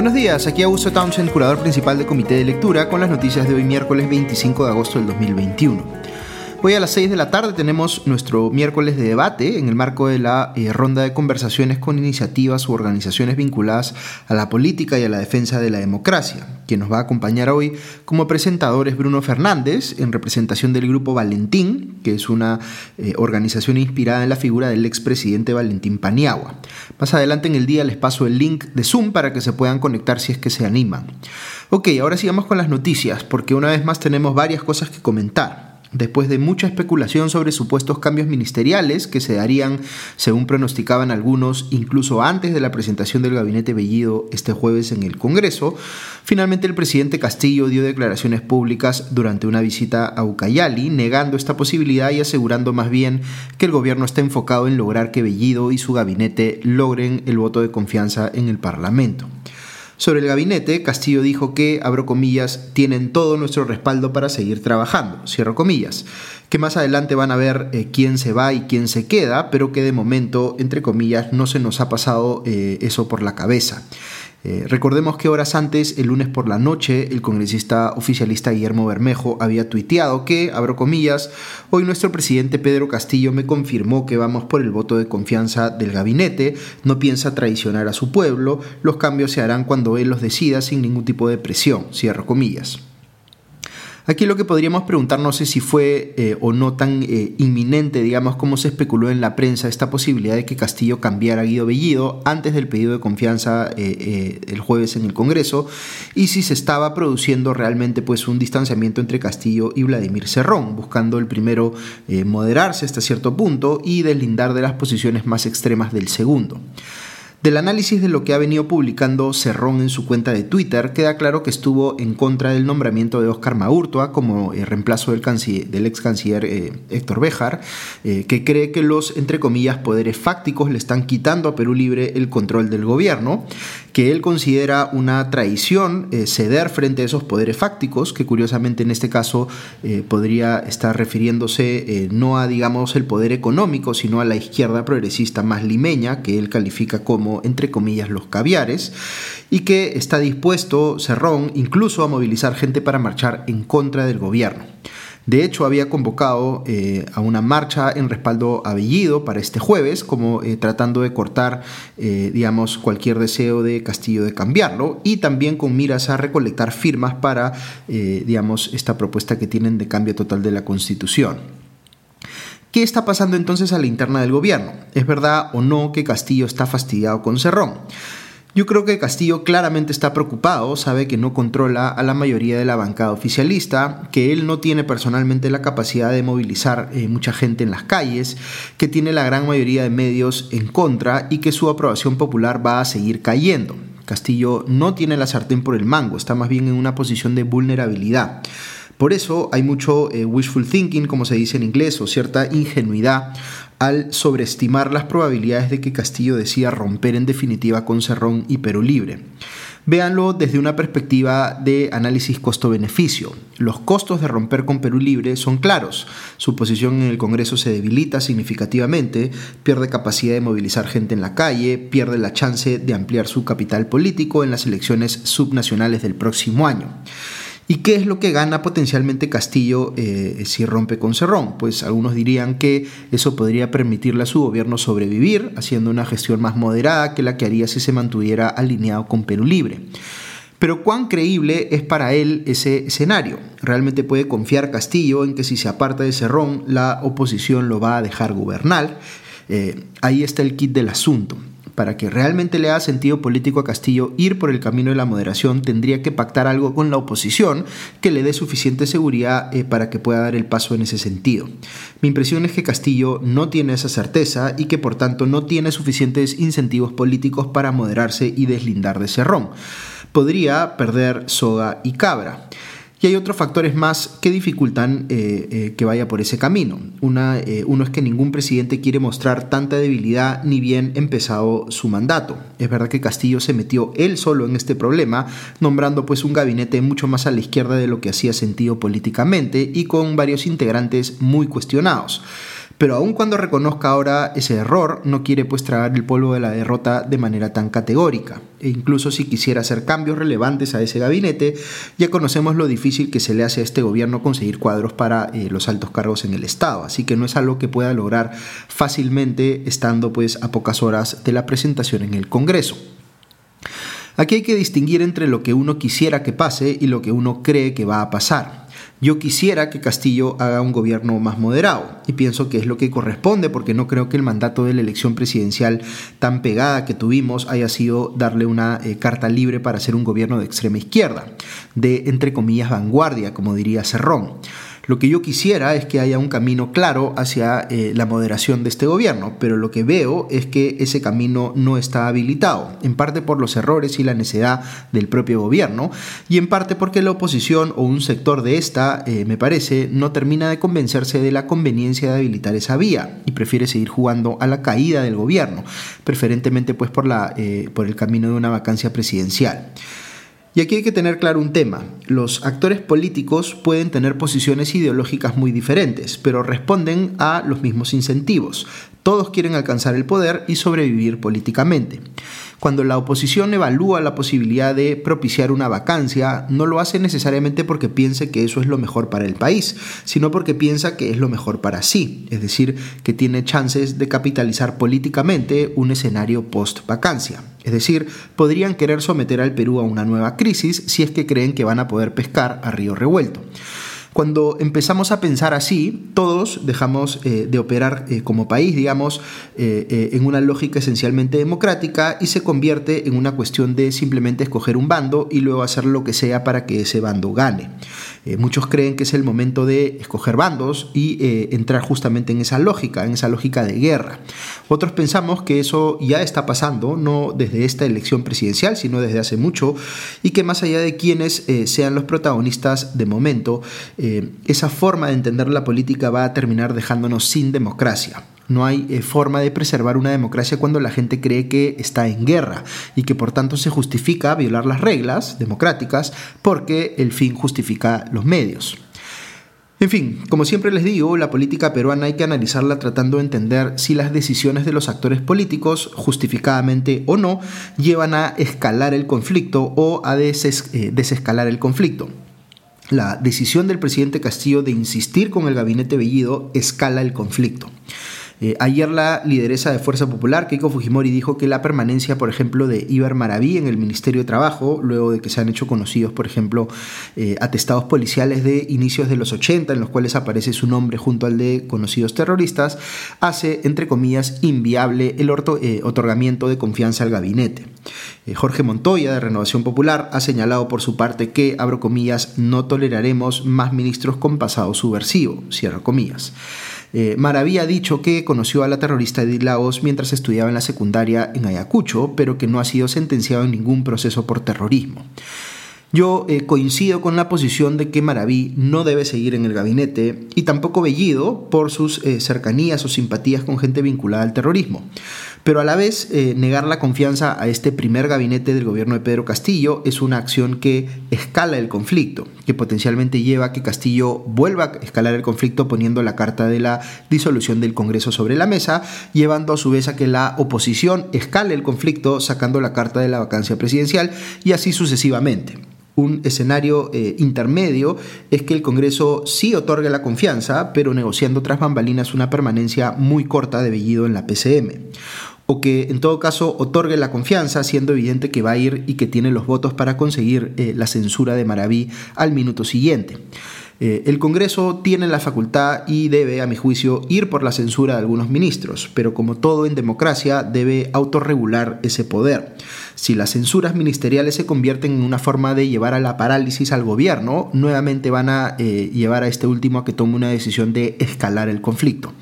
Buenos días, aquí Augusto Townsend, curador principal del Comité de Lectura, con las noticias de hoy miércoles 25 de agosto del 2021. Hoy a las 6 de la tarde tenemos nuestro miércoles de debate en el marco de la eh, ronda de conversaciones con iniciativas u organizaciones vinculadas a la política y a la defensa de la democracia. Quien nos va a acompañar hoy como presentador es Bruno Fernández, en representación del grupo Valentín, que es una eh, organización inspirada en la figura del expresidente Valentín Paniagua. Más adelante en el día les paso el link de Zoom para que se puedan conectar si es que se animan. Ok, ahora sigamos con las noticias, porque una vez más tenemos varias cosas que comentar. Después de mucha especulación sobre supuestos cambios ministeriales que se darían, según pronosticaban algunos, incluso antes de la presentación del gabinete Bellido este jueves en el Congreso, finalmente el presidente Castillo dio declaraciones públicas durante una visita a Ucayali, negando esta posibilidad y asegurando más bien que el gobierno está enfocado en lograr que Bellido y su gabinete logren el voto de confianza en el Parlamento. Sobre el gabinete, Castillo dijo que, abro comillas, tienen todo nuestro respaldo para seguir trabajando, cierro comillas, que más adelante van a ver eh, quién se va y quién se queda, pero que de momento, entre comillas, no se nos ha pasado eh, eso por la cabeza. Eh, recordemos que horas antes, el lunes por la noche, el congresista oficialista Guillermo Bermejo había tuiteado que, abro comillas, hoy nuestro presidente Pedro Castillo me confirmó que vamos por el voto de confianza del gabinete, no piensa traicionar a su pueblo, los cambios se harán cuando él los decida sin ningún tipo de presión, cierro comillas. Aquí lo que podríamos preguntarnos es si fue eh, o no tan eh, inminente, digamos, como se especuló en la prensa esta posibilidad de que Castillo cambiara Guido Bellido antes del pedido de confianza eh, el jueves en el Congreso y si se estaba produciendo realmente pues un distanciamiento entre Castillo y Vladimir Cerrón, buscando el primero moderarse hasta cierto punto y deslindar de las posiciones más extremas del segundo. Del análisis de lo que ha venido publicando Cerrón en su cuenta de Twitter, queda claro que estuvo en contra del nombramiento de Oscar Maurtua como eh, reemplazo del, del ex canciller eh, Héctor Béjar, eh, que cree que los, entre comillas, poderes fácticos le están quitando a Perú Libre el control del gobierno, que él considera una traición ceder frente a esos poderes fácticos, que curiosamente en este caso podría estar refiriéndose no a, digamos, el poder económico, sino a la izquierda progresista más limeña, que él califica como entre comillas, los caviares, y que está dispuesto Cerrón incluso a movilizar gente para marchar en contra del gobierno. De hecho, había convocado eh, a una marcha en respaldo a Bellido para este jueves, como eh, tratando de cortar, eh, digamos, cualquier deseo de Castillo de cambiarlo, y también con miras a recolectar firmas para, digamos, esta propuesta que tienen de cambio total de la Constitución. ¿Qué está pasando entonces a la interna del gobierno? ¿Es verdad o no que Castillo está fastidiado con Cerrón? Yo creo que Castillo claramente está preocupado, sabe que no controla a la mayoría de la bancada oficialista, que él no tiene personalmente la capacidad de movilizar eh, mucha gente en las calles, que tiene la gran mayoría de medios en contra y que su aprobación popular va a seguir cayendo. Castillo no tiene la sartén por el mango, está más bien en una posición de vulnerabilidad. Por eso hay mucho eh, wishful thinking, como se dice en inglés, o cierta ingenuidad al sobreestimar las probabilidades de que Castillo decida romper en definitiva con Cerrón y Perú Libre. Véanlo desde una perspectiva de análisis costo-beneficio. Los costos de romper con Perú Libre son claros. Su posición en el Congreso se debilita significativamente, pierde capacidad de movilizar gente en la calle, pierde la chance de ampliar su capital político en las elecciones subnacionales del próximo año. ¿Y qué es lo que gana potencialmente Castillo eh, si rompe con Cerrón? Pues algunos dirían que eso podría permitirle a su gobierno sobrevivir, haciendo una gestión más moderada que la que haría si se mantuviera alineado con Perú Libre. Pero cuán creíble es para él ese escenario. ¿Realmente puede confiar Castillo en que si se aparta de Cerrón, la oposición lo va a dejar gobernar? Eh, ahí está el kit del asunto para que realmente le haga sentido político a Castillo ir por el camino de la moderación, tendría que pactar algo con la oposición que le dé suficiente seguridad eh, para que pueda dar el paso en ese sentido. Mi impresión es que Castillo no tiene esa certeza y que por tanto no tiene suficientes incentivos políticos para moderarse y deslindar de Cerrón. Podría perder soga y cabra. Y hay otros factores más que dificultan eh, eh, que vaya por ese camino. Eh, uno es que ningún presidente quiere mostrar tanta debilidad ni bien empezado su mandato. Es verdad que Castillo se metió él solo en este problema, nombrando pues un gabinete mucho más a la izquierda de lo que hacía sentido políticamente y con varios integrantes muy cuestionados. Pero aun cuando reconozca ahora ese error, no quiere pues tragar el polvo de la derrota de manera tan categórica. E incluso si quisiera hacer cambios relevantes a ese gabinete, ya conocemos lo difícil que se le hace a este gobierno conseguir cuadros para eh, los altos cargos en el Estado, así que no es algo que pueda lograr fácilmente estando pues a pocas horas de la presentación en el Congreso. Aquí hay que distinguir entre lo que uno quisiera que pase y lo que uno cree que va a pasar. Yo quisiera que Castillo haga un gobierno más moderado y pienso que es lo que corresponde porque no creo que el mandato de la elección presidencial tan pegada que tuvimos haya sido darle una eh, carta libre para hacer un gobierno de extrema izquierda, de entre comillas vanguardia, como diría Cerrón. Lo que yo quisiera es que haya un camino claro hacia eh, la moderación de este gobierno, pero lo que veo es que ese camino no está habilitado, en parte por los errores y la necedad del propio gobierno, y en parte porque la oposición o un sector de esta, eh, me parece, no termina de convencerse de la conveniencia de habilitar esa vía y prefiere seguir jugando a la caída del gobierno, preferentemente pues por, la, eh, por el camino de una vacancia presidencial. Y aquí hay que tener claro un tema. Los actores políticos pueden tener posiciones ideológicas muy diferentes, pero responden a los mismos incentivos. Todos quieren alcanzar el poder y sobrevivir políticamente. Cuando la oposición evalúa la posibilidad de propiciar una vacancia, no lo hace necesariamente porque piense que eso es lo mejor para el país, sino porque piensa que es lo mejor para sí, es decir, que tiene chances de capitalizar políticamente un escenario post-vacancia. Es decir, podrían querer someter al Perú a una nueva crisis si es que creen que van a poder pescar a río revuelto. Cuando empezamos a pensar así, todos dejamos eh, de operar eh, como país, digamos, eh, en una lógica esencialmente democrática y se convierte en una cuestión de simplemente escoger un bando y luego hacer lo que sea para que ese bando gane. Muchos creen que es el momento de escoger bandos y entrar justamente en esa lógica, en esa lógica de guerra. Otros pensamos que eso ya está pasando, no desde esta elección presidencial, sino desde hace mucho, y que más allá de quienes sean los protagonistas de momento, eh, esa forma de entender la política va a terminar dejándonos sin democracia. No hay eh, forma de preservar una democracia cuando la gente cree que está en guerra y que por tanto se justifica violar las reglas democráticas porque el fin justifica los medios. En fin, como siempre les digo, la política peruana hay que analizarla tratando de entender si las decisiones de los actores políticos, justificadamente o no, llevan a escalar el conflicto o a eh, desescalar el conflicto. La decisión del presidente Castillo de insistir con el gabinete Bellido escala el conflicto. Eh, ayer la lideresa de Fuerza Popular, Keiko Fujimori, dijo que la permanencia, por ejemplo, de Iber Maraví en el Ministerio de Trabajo, luego de que se han hecho conocidos, por ejemplo, eh, atestados policiales de inicios de los 80, en los cuales aparece su nombre junto al de conocidos terroristas, hace, entre comillas, inviable el eh, otorgamiento de confianza al gabinete. Jorge Montoya, de Renovación Popular, ha señalado por su parte que, abro comillas, no toleraremos más ministros con pasado subversivo, cierro comillas. Eh, Maraví ha dicho que conoció a la terrorista Edith Laos mientras estudiaba en la secundaria en Ayacucho, pero que no ha sido sentenciado en ningún proceso por terrorismo. Yo eh, coincido con la posición de que Maraví no debe seguir en el gabinete y tampoco Bellido por sus eh, cercanías o simpatías con gente vinculada al terrorismo pero a la vez eh, negar la confianza a este primer gabinete del gobierno de Pedro Castillo es una acción que escala el conflicto, que potencialmente lleva a que Castillo vuelva a escalar el conflicto poniendo la carta de la disolución del Congreso sobre la mesa, llevando a su vez a que la oposición escale el conflicto sacando la carta de la vacancia presidencial y así sucesivamente. Un escenario eh, intermedio es que el Congreso sí otorgue la confianza, pero negociando tras bambalinas una permanencia muy corta de Bellido en la PCM o que en todo caso otorgue la confianza, siendo evidente que va a ir y que tiene los votos para conseguir eh, la censura de Maraví al minuto siguiente. Eh, el Congreso tiene la facultad y debe, a mi juicio, ir por la censura de algunos ministros, pero como todo en democracia debe autorregular ese poder. Si las censuras ministeriales se convierten en una forma de llevar a la parálisis al gobierno, nuevamente van a eh, llevar a este último a que tome una decisión de escalar el conflicto.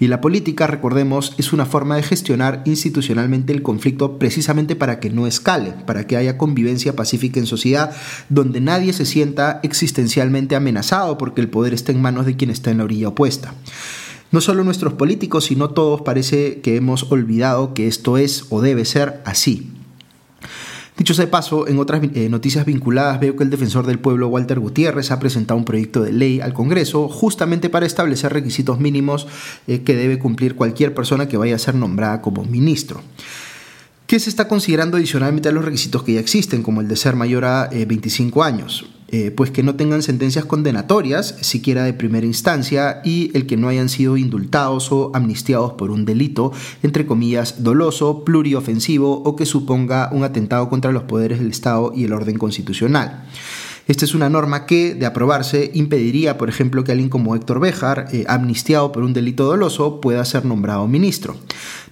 Y la política, recordemos, es una forma de gestionar institucionalmente el conflicto precisamente para que no escale, para que haya convivencia pacífica en sociedad donde nadie se sienta existencialmente amenazado porque el poder está en manos de quien está en la orilla opuesta. No solo nuestros políticos, sino todos parece que hemos olvidado que esto es o debe ser así. Dicho sea de paso, en otras eh, noticias vinculadas veo que el defensor del pueblo Walter Gutiérrez ha presentado un proyecto de ley al Congreso justamente para establecer requisitos mínimos eh, que debe cumplir cualquier persona que vaya a ser nombrada como ministro. ¿Qué se está considerando adicionalmente a los requisitos que ya existen, como el de ser mayor a 25 años? Eh, pues que no tengan sentencias condenatorias, siquiera de primera instancia, y el que no hayan sido indultados o amnistiados por un delito, entre comillas, doloso, pluriofensivo o que suponga un atentado contra los poderes del Estado y el orden constitucional. Esta es una norma que, de aprobarse, impediría, por ejemplo, que alguien como Héctor Béjar, eh, amnistiado por un delito doloso, pueda ser nombrado ministro.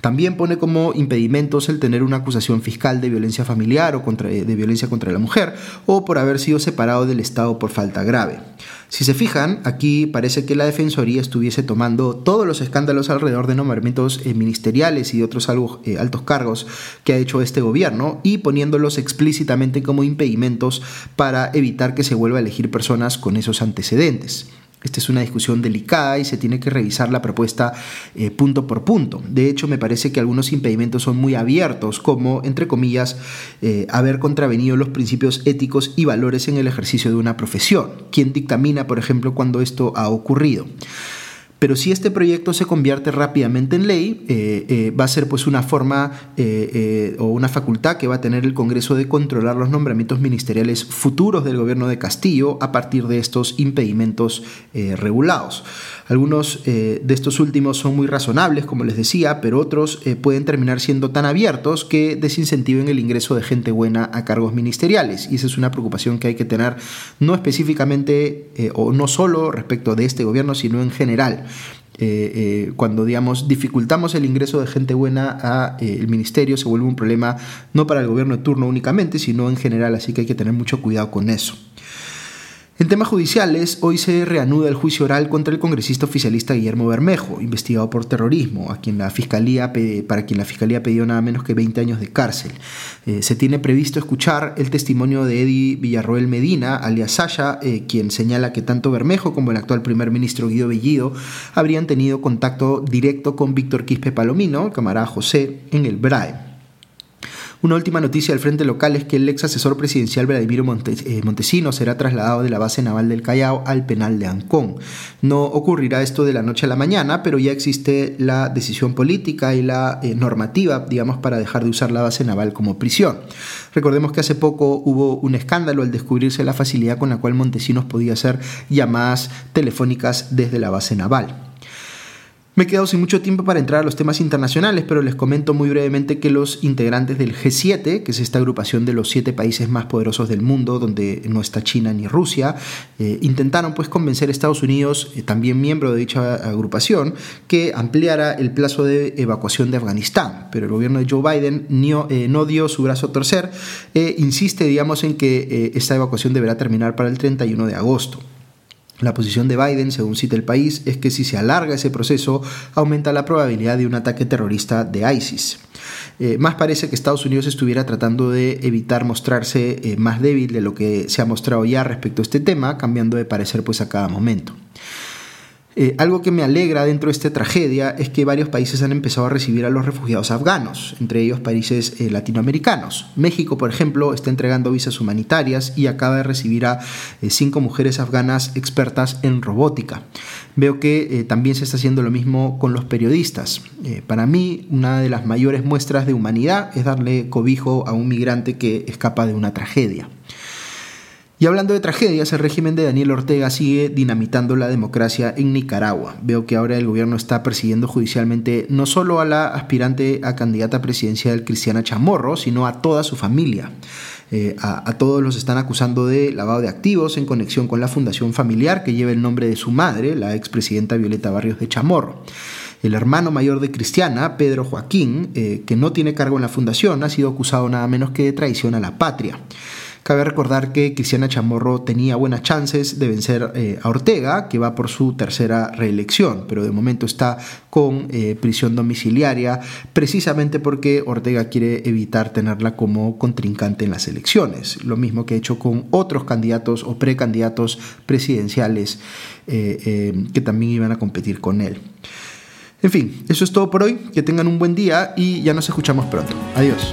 También pone como impedimentos el tener una acusación fiscal de violencia familiar o contra, de violencia contra la mujer o por haber sido separado del Estado por falta grave. Si se fijan, aquí parece que la Defensoría estuviese tomando todos los escándalos alrededor de nombramientos eh, ministeriales y de otros eh, altos cargos que ha hecho este gobierno y poniéndolos explícitamente como impedimentos para evitar que se vuelva a elegir personas con esos antecedentes. Esta es una discusión delicada y se tiene que revisar la propuesta eh, punto por punto. De hecho, me parece que algunos impedimentos son muy abiertos, como, entre comillas, eh, haber contravenido los principios éticos y valores en el ejercicio de una profesión. ¿Quién dictamina, por ejemplo, cuando esto ha ocurrido? Pero si este proyecto se convierte rápidamente en ley, eh, eh, va a ser pues una forma eh, o una facultad que va a tener el Congreso de controlar los nombramientos ministeriales futuros del gobierno de Castillo a partir de estos impedimentos regulados. Algunos de estos últimos son muy razonables, como les decía, pero otros pueden terminar siendo tan abiertos que desincentiven el ingreso de gente buena a cargos ministeriales. Y esa es una preocupación que hay que tener no específicamente o no solo respecto de este gobierno, sino en general. Eh, eh, cuando digamos dificultamos el ingreso de gente buena al eh, ministerio se vuelve un problema no para el gobierno de turno únicamente sino en general así que hay que tener mucho cuidado con eso en temas judiciales, hoy se reanuda el juicio oral contra el congresista oficialista Guillermo Bermejo, investigado por terrorismo, a quien la fiscalía, para quien la fiscalía pidió nada menos que 20 años de cárcel. Eh, se tiene previsto escuchar el testimonio de Eddie Villarroel Medina, alias Sasha, eh, quien señala que tanto Bermejo como el actual primer ministro Guido Bellido habrían tenido contacto directo con Víctor Quispe Palomino, camarada José, en el BRAE. Una última noticia del frente local es que el ex asesor presidencial Vladimiro eh, Montesinos será trasladado de la base naval del Callao al penal de Ancón. No ocurrirá esto de la noche a la mañana, pero ya existe la decisión política y la eh, normativa, digamos, para dejar de usar la base naval como prisión. Recordemos que hace poco hubo un escándalo al descubrirse la facilidad con la cual Montesinos podía hacer llamadas telefónicas desde la base naval. Me he quedado sin mucho tiempo para entrar a los temas internacionales, pero les comento muy brevemente que los integrantes del G7, que es esta agrupación de los siete países más poderosos del mundo, donde no está China ni Rusia, eh, intentaron pues convencer a Estados Unidos, eh, también miembro de dicha agrupación, que ampliara el plazo de evacuación de Afganistán. Pero el gobierno de Joe Biden no, eh, no dio su brazo a torcer e insiste, digamos, en que esta evacuación deberá terminar para el 31 de agosto. La posición de Biden, según cita el país, es que si se alarga ese proceso, aumenta la probabilidad de un ataque terrorista de ISIS. Eh, más parece que Estados Unidos estuviera tratando de evitar mostrarse eh, más débil de lo que se ha mostrado ya respecto a este tema, cambiando de parecer pues a cada momento. Eh, algo que me alegra dentro de esta tragedia es que varios países han empezado a recibir a los refugiados afganos, entre ellos países eh, latinoamericanos. México, por ejemplo, está entregando visas humanitarias y acaba de recibir a eh, cinco mujeres afganas expertas en robótica. Veo que también se está haciendo lo mismo con los periodistas. para mí, una de las mayores muestras de humanidad es darle cobijo a un migrante que escapa de una tragedia. Y hablando de tragedias, el régimen de Daniel Ortega sigue dinamitando la democracia en Nicaragua. Veo que ahora el gobierno está persiguiendo judicialmente no solo a la aspirante a candidata presidencial Cristiana Chamorro, sino a toda su familia. Eh, a, todos los están acusando de lavado de activos en conexión con la fundación familiar que lleva el nombre de su madre, la expresidenta Violeta Barrios de Chamorro. El hermano mayor de Cristiana, Pedro Joaquín, eh, que no tiene cargo en la fundación, ha sido acusado nada menos que de traición a la patria. Cabe recordar que Cristiana Chamorro tenía buenas chances de vencer eh, a Ortega, que va por su tercera reelección, pero de momento está con eh, prisión domiciliaria, precisamente porque Ortega quiere evitar tenerla como contrincante en las elecciones, lo mismo que ha hecho con otros candidatos o precandidatos presidenciales eh, que también iban a competir con él. En fin, eso es todo por hoy, que tengan un buen día y ya nos escuchamos pronto. Adiós.